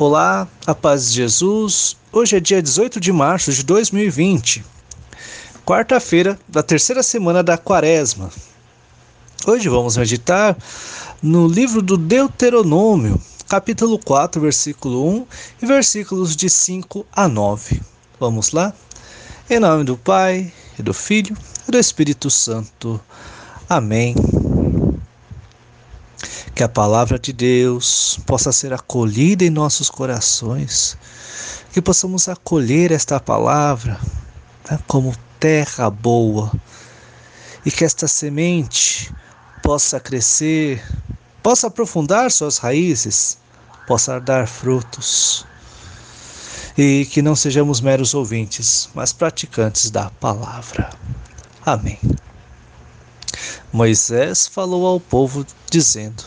Olá, a paz de Jesus. Hoje é dia 18 de março de 2020, quarta-feira da terceira semana da Quaresma. Hoje vamos meditar no livro do Deuteronômio, capítulo 4, versículo 1 e versículos de 5 a 9. Vamos lá? Em nome do Pai, e do Filho e do Espírito Santo. Amém que a palavra de Deus possa ser acolhida em nossos corações, que possamos acolher esta palavra né, como terra boa e que esta semente possa crescer, possa aprofundar suas raízes, possa dar frutos e que não sejamos meros ouvintes, mas praticantes da palavra. Amém. Moisés falou ao povo, dizendo: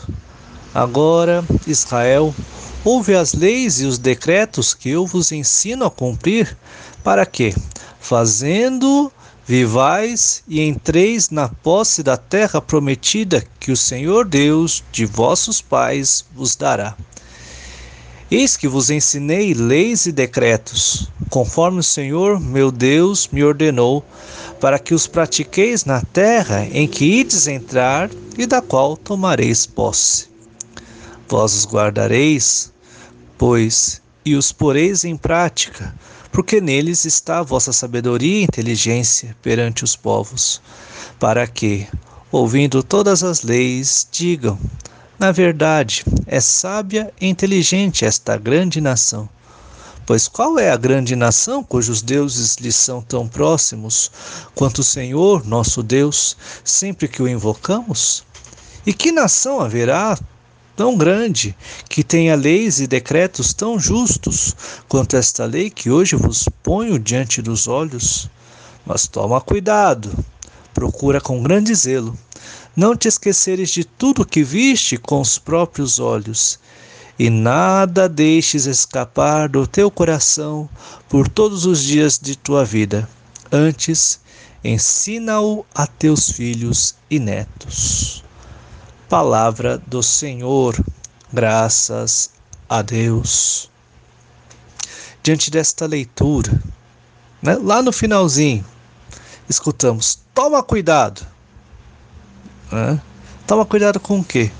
Agora, Israel, ouve as leis e os decretos que eu vos ensino a cumprir, para que, fazendo, vivais e entreis na posse da terra prometida que o Senhor Deus de vossos pais vos dará. Eis que vos ensinei leis e decretos, conforme o Senhor meu Deus me ordenou, para que os pratiqueis na terra em que ides entrar e da qual tomareis posse. Vós os guardareis, pois, e os poreis em prática, porque neles está a vossa sabedoria e inteligência perante os povos, para que, ouvindo todas as leis, digam: na verdade, é sábia e inteligente esta grande nação. Pois qual é a grande nação cujos deuses lhes são tão próximos quanto o Senhor, nosso Deus, sempre que o invocamos? E que nação haverá tão grande, que tenha leis e decretos tão justos quanto esta lei que hoje vos ponho diante dos olhos. Mas toma cuidado, procura com grande zelo, não te esqueceres de tudo que viste com os próprios olhos, e nada deixes escapar do teu coração por todos os dias de tua vida. Antes, ensina-o a teus filhos e netos. Palavra do Senhor, graças a Deus. Diante desta leitura, né, lá no finalzinho, escutamos: toma cuidado. Né? Toma cuidado com o quê?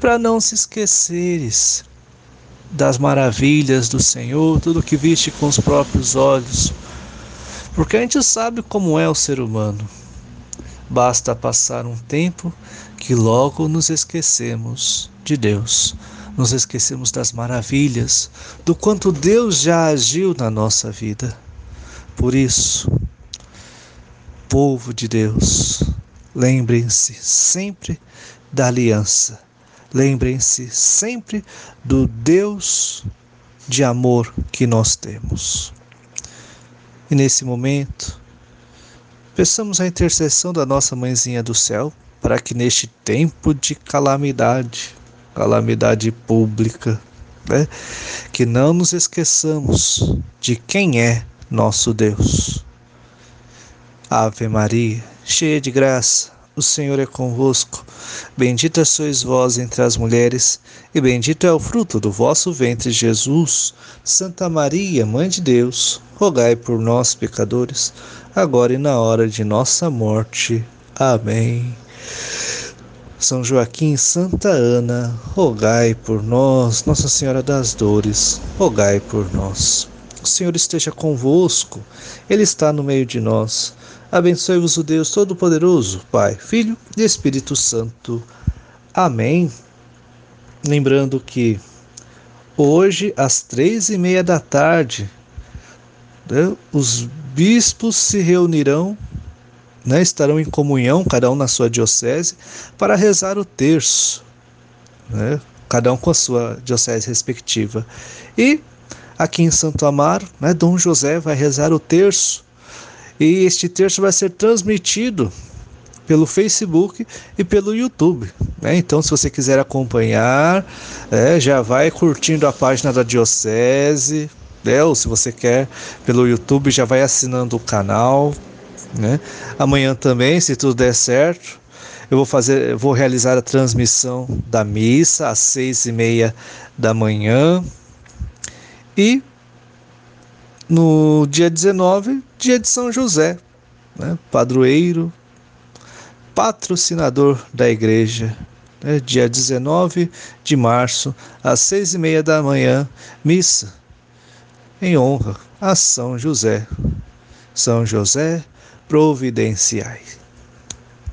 Para não se esqueceres das maravilhas do Senhor, tudo que viste com os próprios olhos. Porque a gente sabe como é o ser humano. Basta passar um tempo que logo nos esquecemos de Deus, nos esquecemos das maravilhas, do quanto Deus já agiu na nossa vida. Por isso, povo de Deus, lembrem-se sempre da aliança, lembrem-se sempre do Deus de amor que nós temos. E nesse momento, peçamos a intercessão da nossa mãezinha do céu para que neste tempo de calamidade, calamidade pública, né, que não nos esqueçamos de quem é nosso Deus. Ave Maria, cheia de graça, o Senhor é convosco. Bendita sois vós entre as mulheres, e bendito é o fruto do vosso ventre, Jesus. Santa Maria, Mãe de Deus, rogai por nós, pecadores, agora e na hora de nossa morte. Amém. São Joaquim Santa Ana, rogai por nós. Nossa Senhora das Dores, rogai por nós. O Senhor esteja convosco, Ele está no meio de nós. Abençoe-vos o Deus Todo-Poderoso, Pai, Filho e Espírito Santo. Amém. Lembrando que hoje, às três e meia da tarde, né, os bispos se reunirão né, estarão em comunhão, cada um na sua diocese, para rezar o terço, né, cada um com a sua diocese respectiva. E aqui em Santo Amaro, né, Dom José vai rezar o terço, e este terço vai ser transmitido pelo Facebook e pelo YouTube. Né? Então, se você quiser acompanhar, é, já vai curtindo a página da Diocese, né? ou se você quer pelo YouTube, já vai assinando o canal, né? Amanhã também, se tudo der certo, eu vou fazer, vou realizar a transmissão da missa às seis e meia da manhã. E no dia 19, dia de São José, né? padroeiro, patrocinador da igreja. Né? Dia 19 de março, às seis e meia da manhã, missa em honra a São José. São José, providenciai.